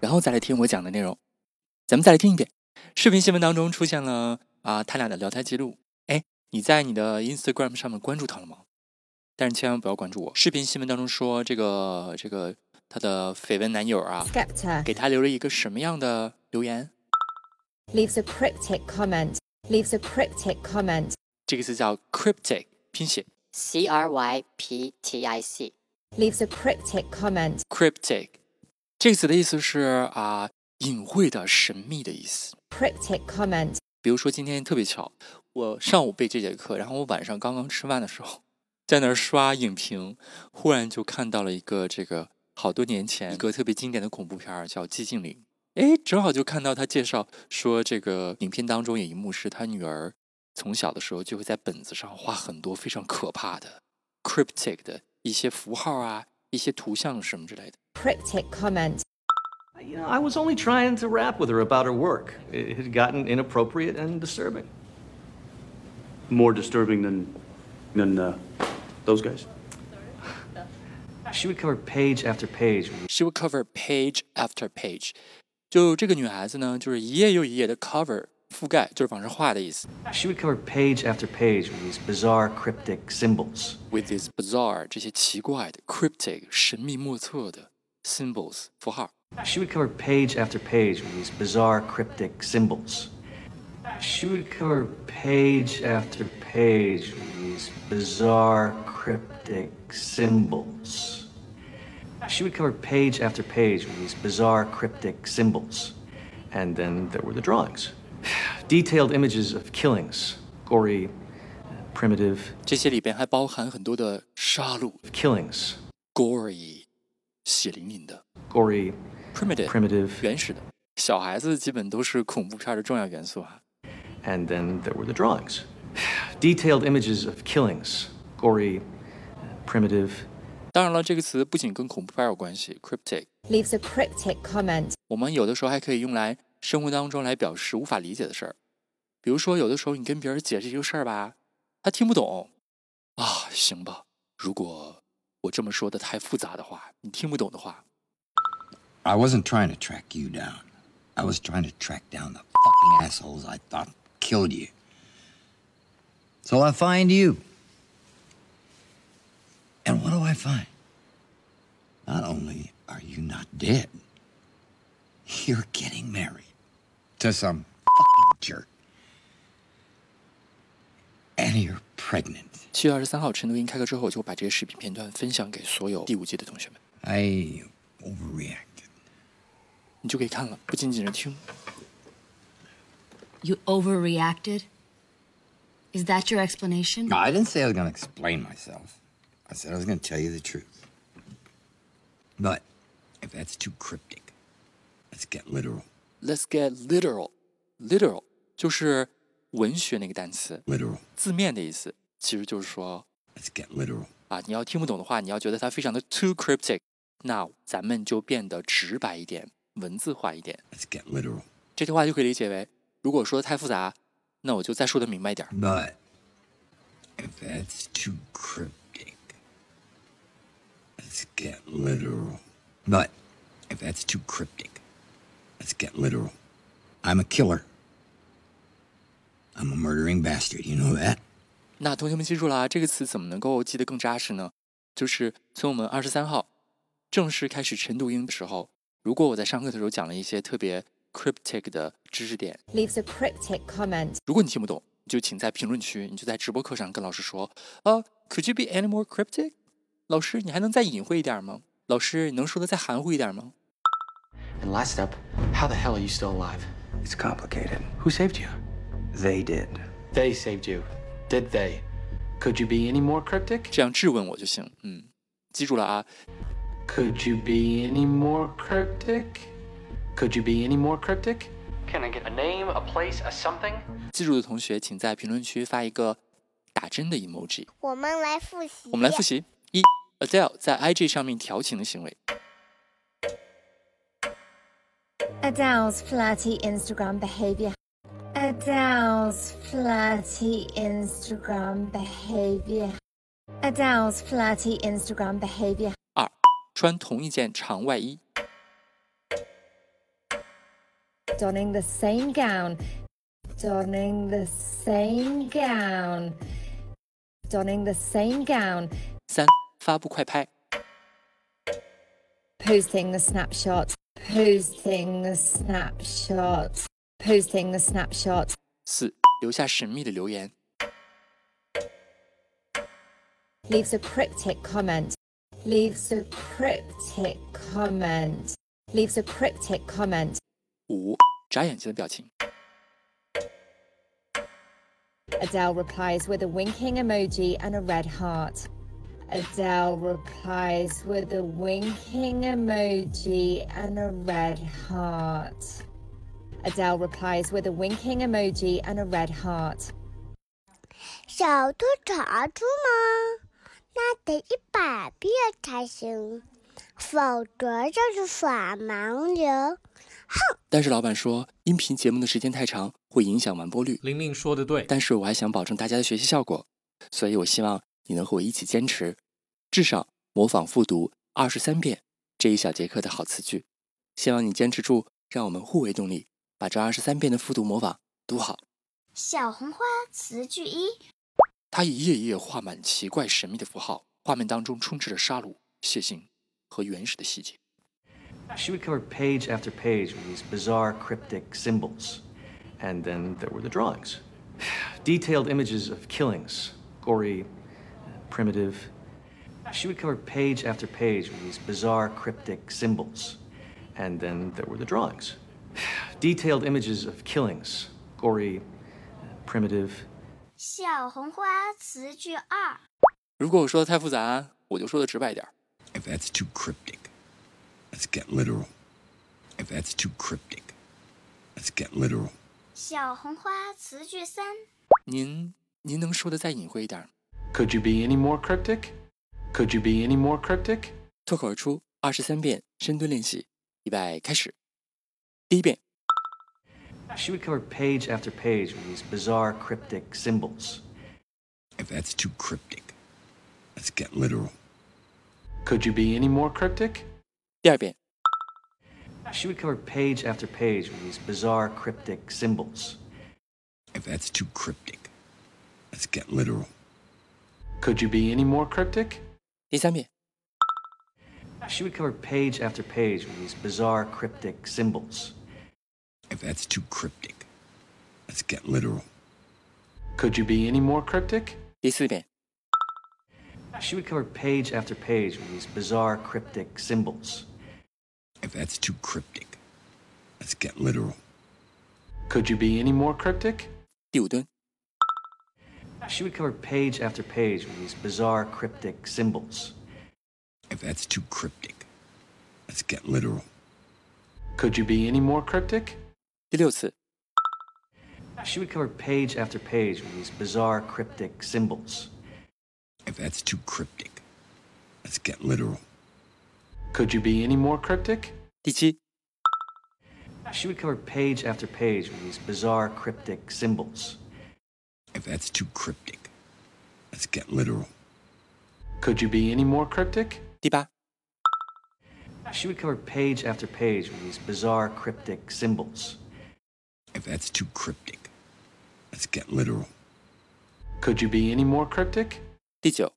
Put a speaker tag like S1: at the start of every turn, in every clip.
S1: 然后再来听我讲的内容。咱们再来听一遍。视频新闻当中出现了啊，他俩的聊天记录。哎，你在你的 Instagram 上面关注他了吗？但是千万不要关注我。视频新闻当中说，这个这个他的绯闻男友啊，给他留了一个什么样的留言
S2: ？Leaves a cryptic comment. Leaves a cryptic comment.
S1: 这个词叫 cryptic，拼写
S3: C R Y P T I C。
S2: leaves a cryptic comment.
S1: Cryptic 这个词的意思是啊，隐晦的、神秘的意思。
S2: Cryptic comment.
S1: 比如说今天特别巧，我上午备这节课，然后我晚上刚刚吃饭的时候，在那儿刷影评，忽然就看到了一个这个好多年前一个特别经典的恐怖片叫《寂静岭》。哎，正好就看到他介绍说，这个影片当中有一幕是他女儿从小的时候就会在本子上画很多非常可怕的 cryptic 的。一些符号啊，一些图像什么之类的。
S2: Cryptic comment.
S4: You know, I was only trying to rap with her about her work. It had gotten inappropriate and disturbing.
S5: More disturbing than, than uh, those guys.
S4: She would cover page after page.
S1: She would cover page after page. 就这个女孩子呢，就是一页又一页的 cover 覆盖就是往上画的意思。
S4: She would cover page after page with these bizarre cryptic symbols.
S1: With these bizarre 这些奇怪的 cryptic 神秘莫测的 symbols 符号。
S4: She would cover page after page with these bizarre cryptic symbols. She would cover page after page with these bizarre cryptic symbols. She would cover page after page with these bizarre cryptic symbols. And then there were the drawings. Detailed images of killings, gory, primitive.
S1: 这些里边还包含很多的杀戮
S4: killings,
S1: gory, 血淋淋的
S4: gory,
S1: primitive,
S4: primitive,
S1: 原始的。小孩子基本都是恐怖片的重要元素啊。
S4: And then there were the drawings. Detailed images of killings, gory, primitive.
S1: 当然了，这个词不仅跟恐怖片有关系，cryptic
S2: leaves a cryptic comment。
S1: 我们有的时候还可以用来生活当中来表示无法理解的事儿， 比如说有的时候你跟别人解释一个事儿吧，他听不懂啊，行吧。如果我这么说的太复杂的话，你听不懂的话。
S6: I wasn't trying to track you down. I was trying to track down the fucking assholes I thought killed you. So I find you. And what do I find? Not only are you not dead, you're getting married to some fucking jerk. And you're pregnant.
S1: 七月二十三号，晨读营开课之后，我就把这些视频片段分享给所有第五季的同学们。
S6: I overreacted.
S1: 你就可以看了，不仅仅是听。
S7: You overreacted? Is that your explanation?
S6: No, I didn't say I was going to explain myself. I said I was going to tell you the truth. But if that's too cryptic, let's get literal.
S1: Let's get literal. Literal 就是 文学那个单词
S6: ，literal
S1: 字面的意思，其实就是说
S6: ，Let's get literal
S1: 啊，你要听不懂的话，你要觉得它非常的 too cryptic，那咱们就变得直白一点，文字化一点。
S6: Let's get literal
S1: 这句话就可以理解为，如果说的太复杂，那我就再说的明白一点。
S6: But if that's too cryptic, let's get literal. But if that's too cryptic, let's get literal. I'm a killer. I'm a murdering bastard. You know that?
S1: 那同学们记住了啊，这个词怎么能够记得更扎实呢？就是从我们二十三号正式开始晨读英的时候，如果我在上课的时候讲了一些特别 cryptic 的知识点
S2: ，leaves a cryptic comment。
S1: 如果你听不懂，你就请在评论区，你就在直播课上跟老师说，啊，Could you be any more cryptic？老师，你还能再隐晦一点吗？老师，你能说的再含糊一点吗
S8: ？And last up, how the hell are you still alive?
S9: It's complicated.
S8: Who saved you?
S9: They did.
S8: They saved you. Did they? Could you be any more cryptic?
S1: 这样质问我就行。嗯，记住了啊。
S8: Could you be any more cryptic? Could you be any more cryptic? Can I get a name, a place, a something?
S1: 记住的同学，请在评论区发一个打针的 emoji。
S10: 我们来复习。
S1: 我们来复习：一，Adele 在 IG 上面调情的行为；
S2: Adele's flirty Instagram behavior. Adele's flirty Instagram behavior. Adele's flirty Instagram behavior.
S1: 二，穿同一件长外衣；
S2: Donning the same gown. Donning the same gown. Donning the same gown.
S1: 三，发布快拍；
S2: Posting the snapshot. Posting the snapshot. Posting the snapshot.
S1: 四，留下神秘的留言；
S2: Leaves a cryptic comment. Leaves a cryptic comment. Leaves a cryptic comment.
S1: 五，眨眼睛的表情；
S2: Adele replies with a winking emoji and a red heart. Adele replies with a winking emoji and a red heart. Adele replies with a winking emoji and a red heart.
S10: 小兔查出吗？那得一百遍才行，否则就是耍盲流。
S1: 哼但是老板说，音频节目的时间太长，会影响完播率。
S8: 玲玲说的对。
S1: 但是我还想保证大家的学习效果，所以我希望你能和我一起坚持，至少模仿复读二十三遍这一小节课的好词句。希望你坚持住，让我们互为动力，把这二十三遍的复读模仿读好。
S10: 小红花词句一：
S1: 它一页一页画满奇怪神秘的符号，画面当中充斥着杀戮、血腥和原始的细节。
S4: She would cover page after page with these bizarre cryptic symbols. And then there were the drawings. Detailed images of killings, gory, primitive. She would cover page after page with these bizarre cryptic symbols. And then there were the drawings. Detailed images of killings, gory, primitive.
S10: 小红花词句二：
S1: 如果我说的太复杂，我就说的直白点儿。
S6: If that's too cryptic, let's get literal. If that's too cryptic, let's get literal.
S10: 小红花词句三：
S1: 您您能说的再隐晦一点儿？
S8: Could you be any more cryptic? Could you be any more cryptic?
S1: 脱口而出二十三遍深蹲练习，预备开始。第一遍，
S4: She would cover page after page with these bizarre cryptic symbols.
S6: If that's too cryptic, let's get literal.
S8: Could you be any more cryptic?
S1: 第二遍，
S4: She would cover page after page with these bizarre cryptic symbols.
S6: If that's too cryptic, let's get literal.
S8: Could you be any more cryptic?
S1: 第三遍，
S4: She would cover page after page with these bizarre cryptic symbols.
S6: If that's too cryptic, let's get literal.
S8: Could you be any more cryptic?
S1: 第四遍，
S4: She would cover page after page with these bizarre cryptic symbols.
S6: If that's too cryptic, let's get literal.
S8: Could you be any more cryptic?
S1: 第五蹲，
S4: She would cover page after page with these bizarre cryptic symbols.
S6: If that's too cryptic, let's get literal.
S8: Could you be any more cryptic?
S1: 第六次，
S4: She would cover page after page with these bizarre cryptic symbols.
S6: If that's too cryptic, let's get literal.
S8: Could you be any more cryptic?
S1: 第七，
S4: She would cover page after page with these bizarre cryptic symbols.
S6: If that's too cryptic, let's get literal.
S8: Could you be any more cryptic?
S1: 第八，
S4: She would cover page after page with these bizarre cryptic symbols.
S6: If that's too cryptic, let's get literal.
S8: Could you be any more cryptic?
S1: 第九，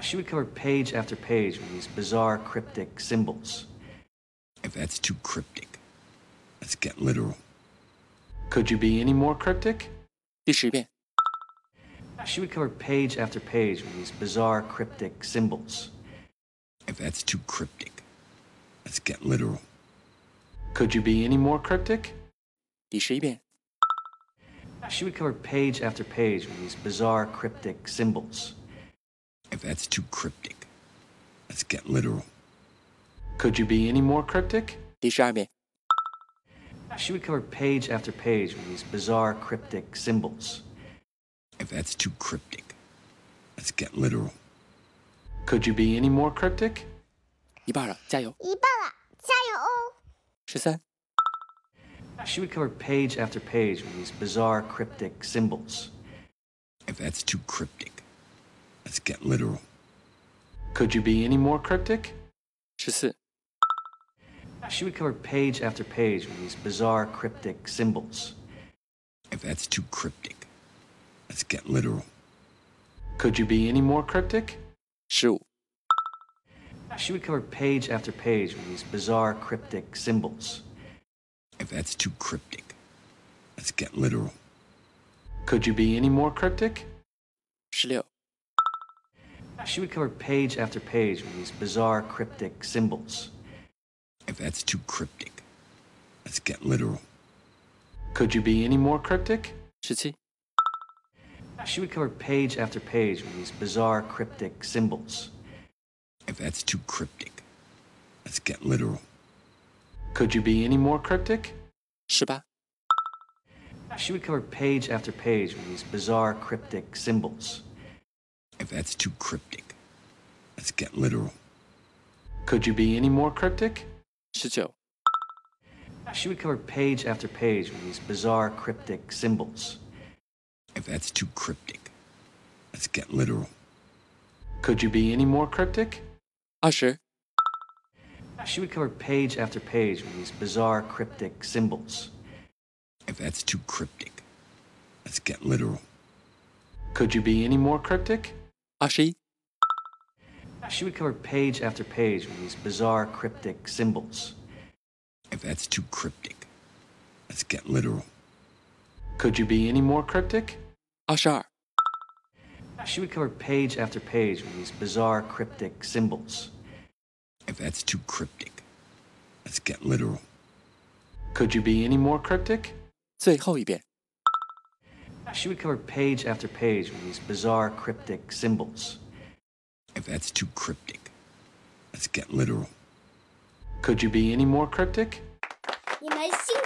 S4: She would cover page after page with these bizarre cryptic symbols.
S6: If that's too cryptic, let's get literal.
S8: Could you be any more cryptic?
S1: 第十遍，
S4: She would cover page after page with these bizarre cryptic symbols.
S6: If that's too cryptic, let's get literal.
S8: Could you be any more cryptic?
S1: 第十一遍，
S4: She would cover page after page with these bizarre cryptic symbols.
S6: If that's too cryptic, let's get literal.
S8: Could you be any more cryptic?
S1: 第十二遍，
S4: She would cover page after page with these bizarre cryptic symbols.
S6: If that's too cryptic, let's get literal.
S8: Could you be any more cryptic?
S1: 一半了，加油！
S10: 一半了，加油哦！
S1: 十三、
S4: She would cover page after page with these bizarre cryptic symbols.
S6: If that's too cryptic, let's get literal.
S8: Could you be any more cryptic?
S1: 十四、
S4: She would cover page after page with these bizarre cryptic symbols.
S6: If that's too cryptic, let's get literal.
S8: Could you be any more cryptic?
S1: 十五、
S4: She would cover page after page with these bizarre cryptic symbols.
S6: that's too cryptic. Let's get literal.
S8: Could you be any more cryptic?
S1: 16.
S4: She would cover page after page with these bizarre cryptic symbols.
S6: If that's too cryptic, let's get literal.
S8: Could you be any more cryptic?
S1: 17.
S4: She would cover page after page with these bizarre cryptic symbols.
S6: If that's too cryptic, let's get literal.
S8: Could you be any more cryptic?
S1: 十八。
S4: She would cover page after page with these bizarre cryptic symbols.
S6: If that's too cryptic, let's get literal.
S8: Could you be any more cryptic?
S1: 19.
S4: She would cover page after page with these bizarre cryptic symbols.
S6: If that's too cryptic, let's get literal.
S8: Could you be any more cryptic?
S1: 20.
S4: She would cover page after page with these bizarre cryptic symbols.
S6: If that's too cryptic, let's get literal.
S8: Could you be any more cryptic?
S1: Ashi?
S4: She would cover page after page with these bizarre cryptic symbols.
S6: If that's too cryptic, let's get literal.
S8: Could you be any more cryptic?
S1: Ashar.
S4: She would cover page after page with these bizarre cryptic symbols
S6: If that's too cryptic, let's get literal.
S8: Could you be any more cryptic?
S1: 最后一遍。
S4: She would cover page after page with these bizarre cryptic symbols.
S6: If that's too cryptic, let's get literal.
S8: Could you be any more cryptic?
S10: 你们辛苦了。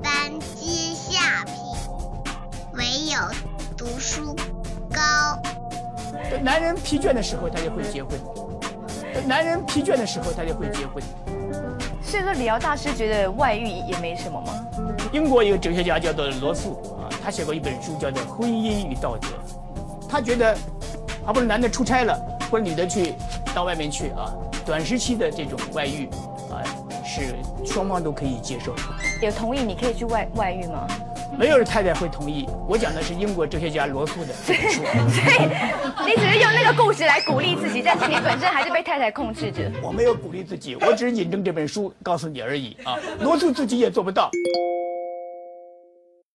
S10: 读书高。
S11: 男人疲倦的时候，他就会结婚；男人疲倦的时候，他就会结婚。
S12: 所以说，李敖大师觉得外遇也没什么吗？
S11: 英国一个哲学家叫做罗素啊，他写过一本书叫做《婚姻与道德》。他觉得，好不容易男的出差了，或者女的去到外面去啊，短时期的这种外遇啊，是双方都可以接受的。
S12: 有同意你可以去外外遇吗？
S11: 没有人太太会同意。我讲的是英国哲学家罗素的这本书。
S12: 所以你只是用那个故事来鼓励自己，但是你本身还是被太太控制着。
S11: 我没有鼓励自己，我只是引证这本书告诉你而已啊。罗素自己也做不到。